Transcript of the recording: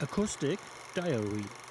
Acoustic Diary.